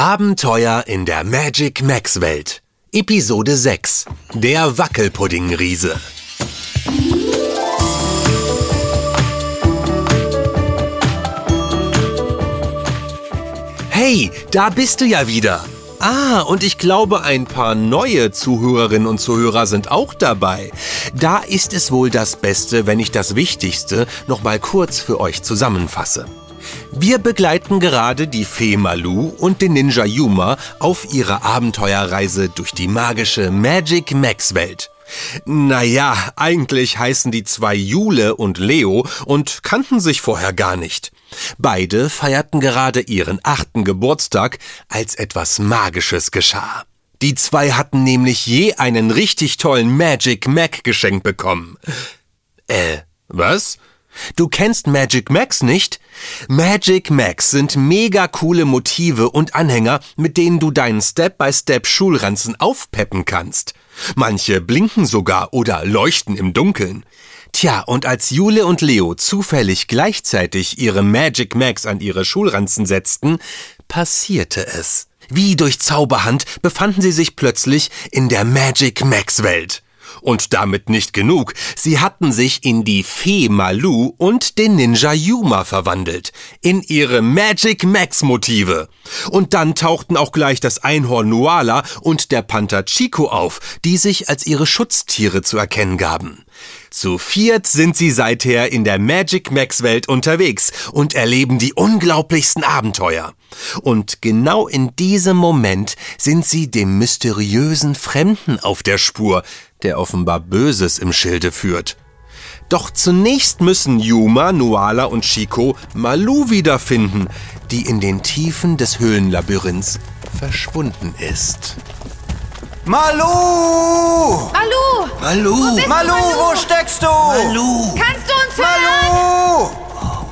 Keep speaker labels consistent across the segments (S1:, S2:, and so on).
S1: Abenteuer in der Magic Max Welt. Episode 6. Der Wackelpuddingriese. Hey, da bist du ja wieder. Ah, und ich glaube, ein paar neue Zuhörerinnen und Zuhörer sind auch dabei. Da ist es wohl das Beste, wenn ich das Wichtigste noch mal kurz für euch zusammenfasse. Wir begleiten gerade die Fee Malu und den Ninja Yuma auf ihrer Abenteuerreise durch die magische Magic Max Welt. Naja, eigentlich heißen die zwei Jule und Leo und kannten sich vorher gar nicht. Beide feierten gerade ihren achten Geburtstag, als etwas Magisches geschah. Die zwei hatten nämlich je einen richtig tollen Magic Mac geschenkt bekommen. Äh, was? Du kennst Magic Max nicht? Magic Max sind mega coole Motive und Anhänger, mit denen du deinen Step-by-Step Schulranzen aufpeppen kannst. Manche blinken sogar oder leuchten im Dunkeln. Tja, und als Jule und Leo zufällig gleichzeitig ihre Magic Max an ihre Schulranzen setzten, passierte es. Wie durch Zauberhand befanden sie sich plötzlich in der Magic Max Welt. Und damit nicht genug. Sie hatten sich in die Fee Malu und den Ninja Yuma verwandelt. In ihre Magic Max Motive. Und dann tauchten auch gleich das Einhorn Nuala und der Panther Chico auf, die sich als ihre Schutztiere zu erkennen gaben. Zu viert sind sie seither in der Magic Max Welt unterwegs und erleben die unglaublichsten Abenteuer. Und genau in diesem Moment sind sie dem mysteriösen Fremden auf der Spur, der offenbar Böses im Schilde führt. Doch zunächst müssen Yuma, Nuala und Chico Malu wiederfinden, die in den Tiefen des Höhlenlabyrinths verschwunden ist.
S2: Malu!
S3: Malu!
S4: Malu!
S3: Wo bist
S2: Malu,
S3: du, Malu?
S2: wo steckst du?
S4: Malu!
S3: Kannst du uns hören?
S2: Malu!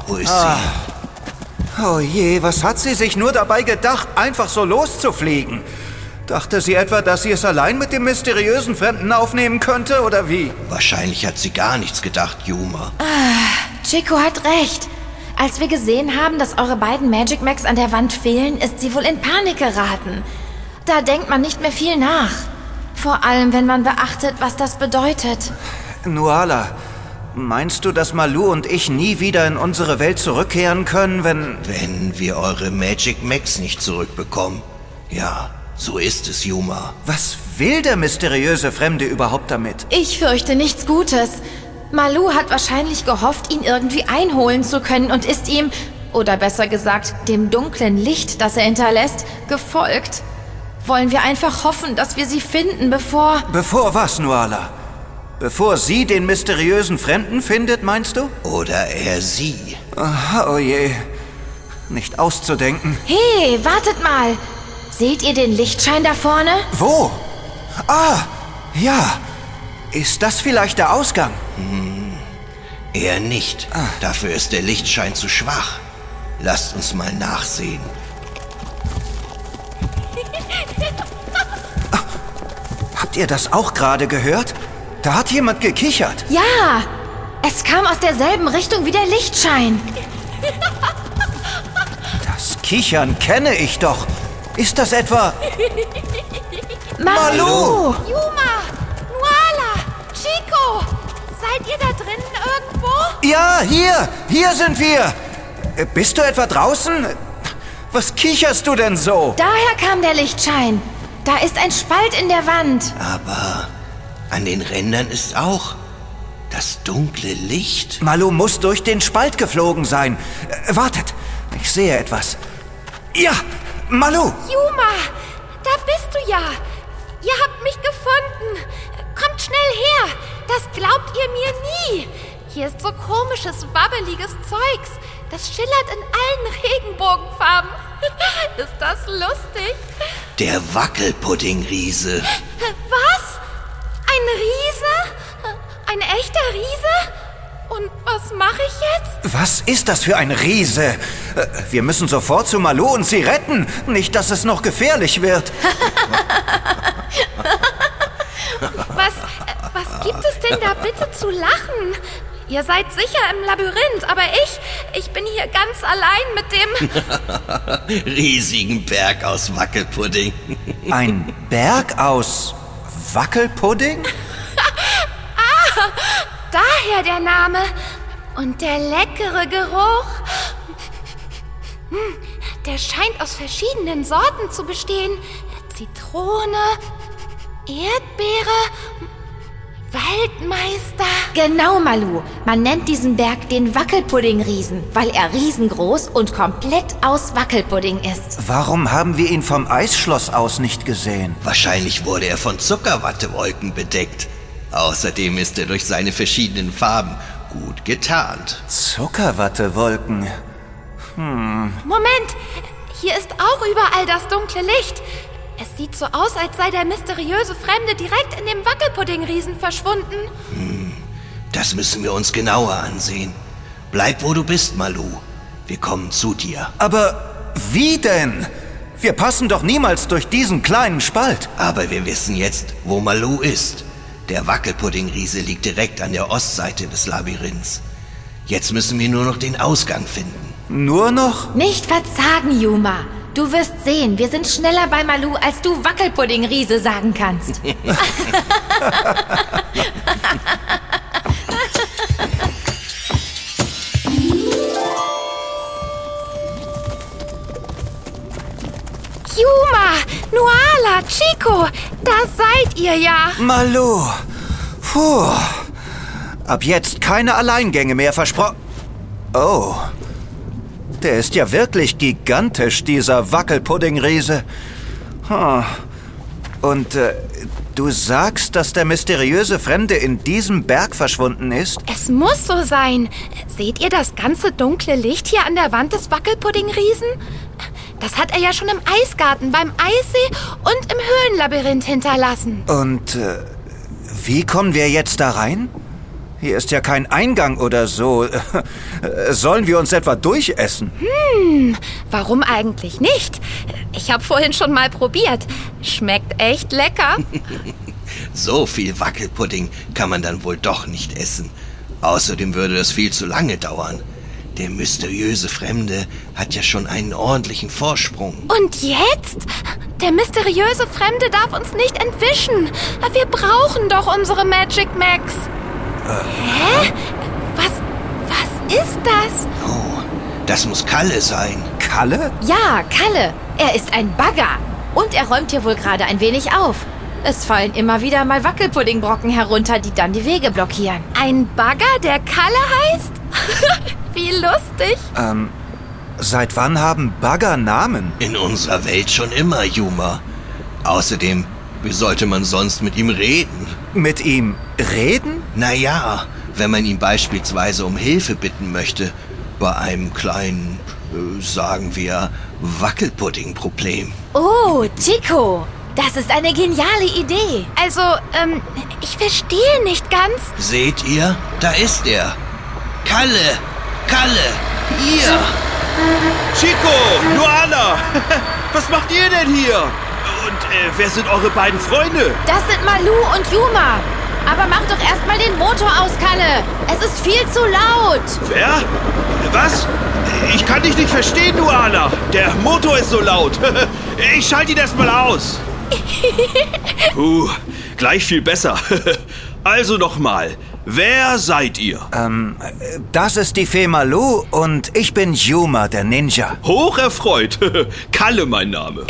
S4: Wo ist sie?
S2: Oh je, was hat sie sich nur dabei gedacht, einfach so loszufliegen? Dachte sie etwa, dass sie es allein mit dem mysteriösen Fremden aufnehmen könnte, oder wie?
S4: Wahrscheinlich hat sie gar nichts gedacht, Yuma.
S3: Chico hat recht. Als wir gesehen haben, dass eure beiden Magic Macs an der Wand fehlen, ist sie wohl in Panik geraten. Da denkt man nicht mehr viel nach. Vor allem, wenn man beachtet, was das bedeutet.
S2: Nuala, meinst du, dass Malu und ich nie wieder in unsere Welt zurückkehren können, wenn...
S4: Wenn wir eure Magic Max nicht zurückbekommen. Ja, so ist es, Yuma.
S2: Was will der mysteriöse Fremde überhaupt damit?
S3: Ich fürchte nichts Gutes. Malu hat wahrscheinlich gehofft, ihn irgendwie einholen zu können und ist ihm, oder besser gesagt, dem dunklen Licht, das er hinterlässt, gefolgt. Wollen wir einfach hoffen, dass wir sie finden, bevor...
S2: Bevor was, Nuala? Bevor sie den mysteriösen Fremden findet, meinst du?
S4: Oder er sie.
S2: Ah, oh je. Nicht auszudenken.
S3: Hey, wartet mal! Seht ihr den Lichtschein da vorne?
S2: Wo? Ah, ja. Ist das vielleicht der Ausgang?
S4: Er nicht. Dafür ist der Lichtschein zu schwach. Lasst uns mal nachsehen.
S2: Habt ihr das auch gerade gehört? Da hat jemand gekichert.
S3: Ja! Es kam aus derselben Richtung wie der Lichtschein.
S2: Das Kichern kenne ich doch. Ist das etwa...
S3: Malu!
S5: Juma! Nuala! Chico! Seid ihr da drinnen irgendwo?
S2: Ja, hier! Hier sind wir! Äh, Bist du etwa draußen? Was kicherst du denn so?
S3: Daher kam der Lichtschein. Da ist ein Spalt in der Wand.
S4: Aber an den Rändern ist auch das dunkle Licht.
S2: Malu muss durch den Spalt geflogen sein. Äh, wartet, ich sehe etwas. Ja, Malu!
S5: Juma! Da bist du ja! Ihr habt mich gefunden! Kommt schnell her! Das glaubt ihr mir nie! Hier ist so komisches, wabbeliges Zeugs. Das schillert in allen Regenbogenfarben. ist das lustig?
S4: Der Wackelpuddingriese.
S5: Was? Ein Riese? Ein echter Riese? Und was mache ich jetzt?
S2: Was ist das für ein Riese? Äh, Wir müssen sofort zu Malu und sie retten. Nicht, dass es noch gefährlich wird.
S5: Was, äh, was gibt es denn da bitte zu lachen? Ihr seid sicher im Labyrinth, aber ich, ich bin hier ganz allein mit dem...
S4: Riesigen Berg aus Wackelpudding.
S2: Ein Berg aus Wackelpudding?
S5: Daher der Name. Und der leckere Geruch. Hm, der scheint aus verschiedenen Sorten zu bestehen. Zitrone, Erdbeere, Waldmeister.
S3: Genau, Malu. Man nennt diesen Berg den Wackelpudding-Riesen, weil er riesengroß und komplett aus Wackelpudding ist.
S2: Warum haben wir ihn vom Eisschloss aus nicht gesehen?
S4: Wahrscheinlich wurde er von Zuckerwattewolken bedeckt. Außerdem ist er durch seine verschiedenen Farben gut getarnt.
S2: Zuckerwattewolken.
S5: Moment, hier ist auch überall das dunkle Licht. Es sieht so aus, als sei der mysteriöse Fremde direkt in dem Wackelpudding-Riesen verschwunden.
S4: Das müssen wir uns genauer ansehen. Bleib, wo du bist, Malu. Wir kommen zu dir.
S2: Aber wie denn? Wir passen doch niemals durch diesen kleinen Spalt.
S4: Aber wir wissen jetzt, wo Malu ist. Der Wackelpuddingriese liegt direkt an der Ostseite des Labyrinths. Jetzt müssen wir nur noch den Ausgang finden.
S2: Nur noch?
S3: Nicht verzagen, Yuma. Du wirst sehen, wir sind schneller bei Malu, als du Wackelpudding-Riese sagen kannst.
S5: Nuala, Chico, da seid ihr ja.
S2: Malu. Puh. Ab jetzt keine Alleingänge mehr versprochen. Oh. Der ist ja wirklich gigantisch, dieser Wackelpuddingriese. Hm. Und äh, du sagst, dass der mysteriöse Fremde in diesem Berg verschwunden ist?
S5: Es muss so sein. Seht ihr das ganze dunkle Licht hier an der Wand des Wackelpudding-Riesen? Das hat er ja schon im Eisgarten, beim Eissee und im Höhenlabyrinth hinterlassen.
S2: Und äh, wie kommen wir jetzt da rein? Hier ist ja kein Eingang oder so. Sollen wir uns etwa durchessen?
S5: Warum eigentlich nicht? Ich habe vorhin schon mal probiert. Schmeckt echt lecker.
S4: So viel Wackelpudding kann man dann wohl doch nicht essen. Außerdem würde das viel zu lange dauern. Der mysteriöse Fremde hat ja schon einen ordentlichen Vorsprung.
S5: Und jetzt? Der mysteriöse Fremde darf uns nicht entwischen. Wir brauchen doch unsere Magic Max. Hä? Was, was ist das?
S4: Oh, das muss Kalle sein.
S2: Kalle?
S3: Ja, Kalle. Er ist ein Bagger. Und er räumt hier wohl gerade ein wenig auf. Es fallen immer wieder mal Wackelpuddingbrocken herunter, die dann die Wege blockieren.
S5: Ein Bagger, der Kalle heißt? Wie lustig.
S2: Ähm, seit wann haben Bagger Namen?
S4: In unserer Welt schon immer, Juma. Außerdem, wie sollte man sonst mit ihm reden?
S2: Mit ihm reden?
S4: Naja, wenn man ihn beispielsweise um Hilfe bitten möchte, bei einem kleinen, äh, sagen wir, Wackelpudding-Problem.
S3: Oh, Chico. Das ist eine geniale Idee.
S5: Also, ähm, ich verstehe nicht ganz.
S4: Seht ihr? Da ist er. Kalle! Kalle! Ihr!
S6: Chico, Luana, was macht ihr denn hier? Und äh, wer sind eure beiden Freunde?
S3: Das sind Malu und Yuma. Aber mach doch erstmal den Motor aus, Kalle. Es ist viel zu laut.
S6: Wer? Was? Ich kann dich nicht verstehen, Luana. Der Motor ist so laut. Ich schalte ihn erstmal aus. Puh, gleich viel besser. Also nochmal. Wer seid ihr?
S2: Ähm, äh, das ist die Fee Malu und ich bin Yuma, der Ninja.
S6: Hocherfreut. Kalle mein Name.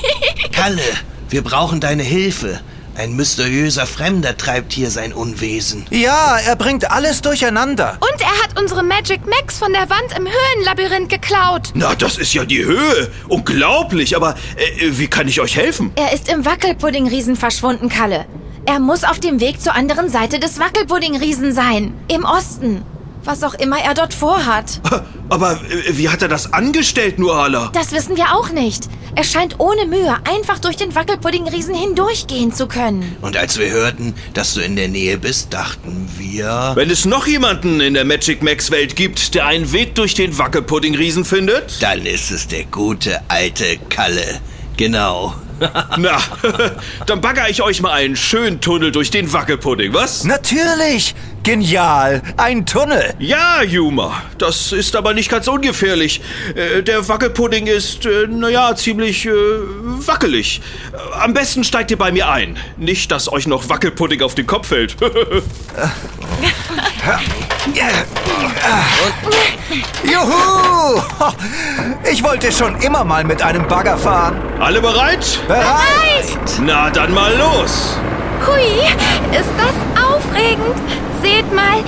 S4: Kalle, wir brauchen deine Hilfe. Ein mysteriöser Fremder treibt hier sein Unwesen.
S2: Ja, er bringt alles durcheinander.
S5: Und er hat unsere Magic Max von der Wand im Höhenlabyrinth geklaut.
S6: Na, das ist ja die Höhe. Unglaublich, aber äh, wie kann ich euch helfen?
S3: Er ist im Wackelpudding-Riesen verschwunden, Kalle. Er muss auf dem Weg zur anderen Seite des Wackelpudding-Riesen sein. Im Osten. Was auch immer er dort vorhat.
S6: Aber äh, wie hat er das angestellt, Nuala?
S3: Das wissen wir auch nicht. Er scheint ohne Mühe einfach durch den Wackelpudding-Riesen hindurchgehen zu können.
S4: Und als wir hörten, dass du in der Nähe bist, dachten wir...
S6: Wenn es noch jemanden in der Magic Max Welt gibt, der einen Weg durch den Wackelpudding-Riesen findet?
S4: Dann ist es der gute alte Kalle. Genau.
S6: Na, dann bagger ich euch mal einen schönen Tunnel durch den Wackelpudding, was?
S2: Natürlich! Genial! Ein Tunnel!
S6: Ja, Juma, das ist aber nicht ganz ungefährlich. Äh, Der Wackelpudding ist, äh, naja, ziemlich äh, wackelig. Am besten steigt ihr bei mir ein. Nicht, dass euch noch Wackelpudding auf den Kopf fällt.
S2: Juhu! Ich wollte schon immer mal mit einem Bagger fahren.
S6: Alle bereit?
S2: Bereit?
S6: Na, dann mal los.
S5: Hui, ist das aufregend. Seht mal,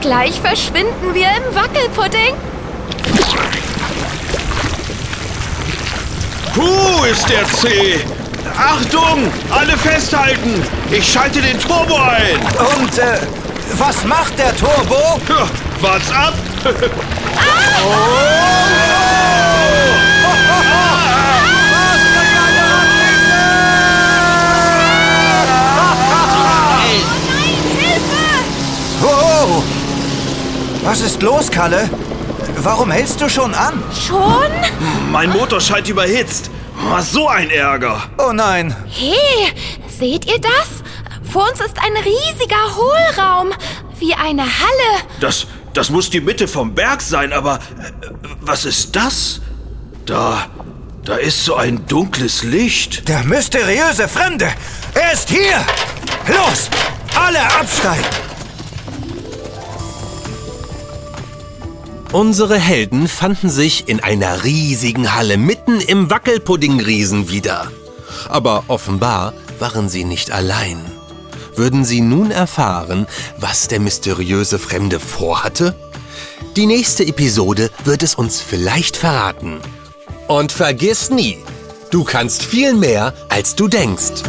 S5: gleich verschwinden wir im Wackelpudding.
S6: Puh, ist der zäh. Achtung, alle festhalten. Ich schalte den Turbo ein.
S2: Und äh, was macht der Turbo?
S6: Ja, Wart's ab.
S2: Oh! Was ist los, Kalle? Warum hältst du schon an?
S5: Schon?
S6: Mein Motor scheint überhitzt. Oh, so ein Ärger.
S2: Oh nein.
S5: Hey, seht ihr das? Vor uns ist ein riesiger Hohlraum, wie eine Halle.
S6: Das, das muss die Mitte vom Berg sein, aber äh, was ist das? Da, da ist so ein dunkles Licht.
S2: Der mysteriöse Fremde. Er ist hier. Los, alle absteigen.
S1: Unsere Helden fanden sich in einer riesigen Halle mitten im Wackelpuddingriesen wieder. Aber offenbar waren sie nicht allein. Würden sie nun erfahren, was der mysteriöse Fremde vorhatte? Die nächste Episode wird es uns vielleicht verraten. Und vergiss nie, du kannst viel mehr, als du denkst.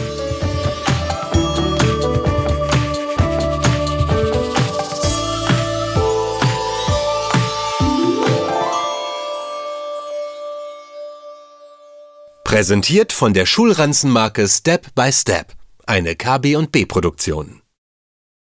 S1: Präsentiert von der Schulranzenmarke Step by Step, eine KB&B Produktion.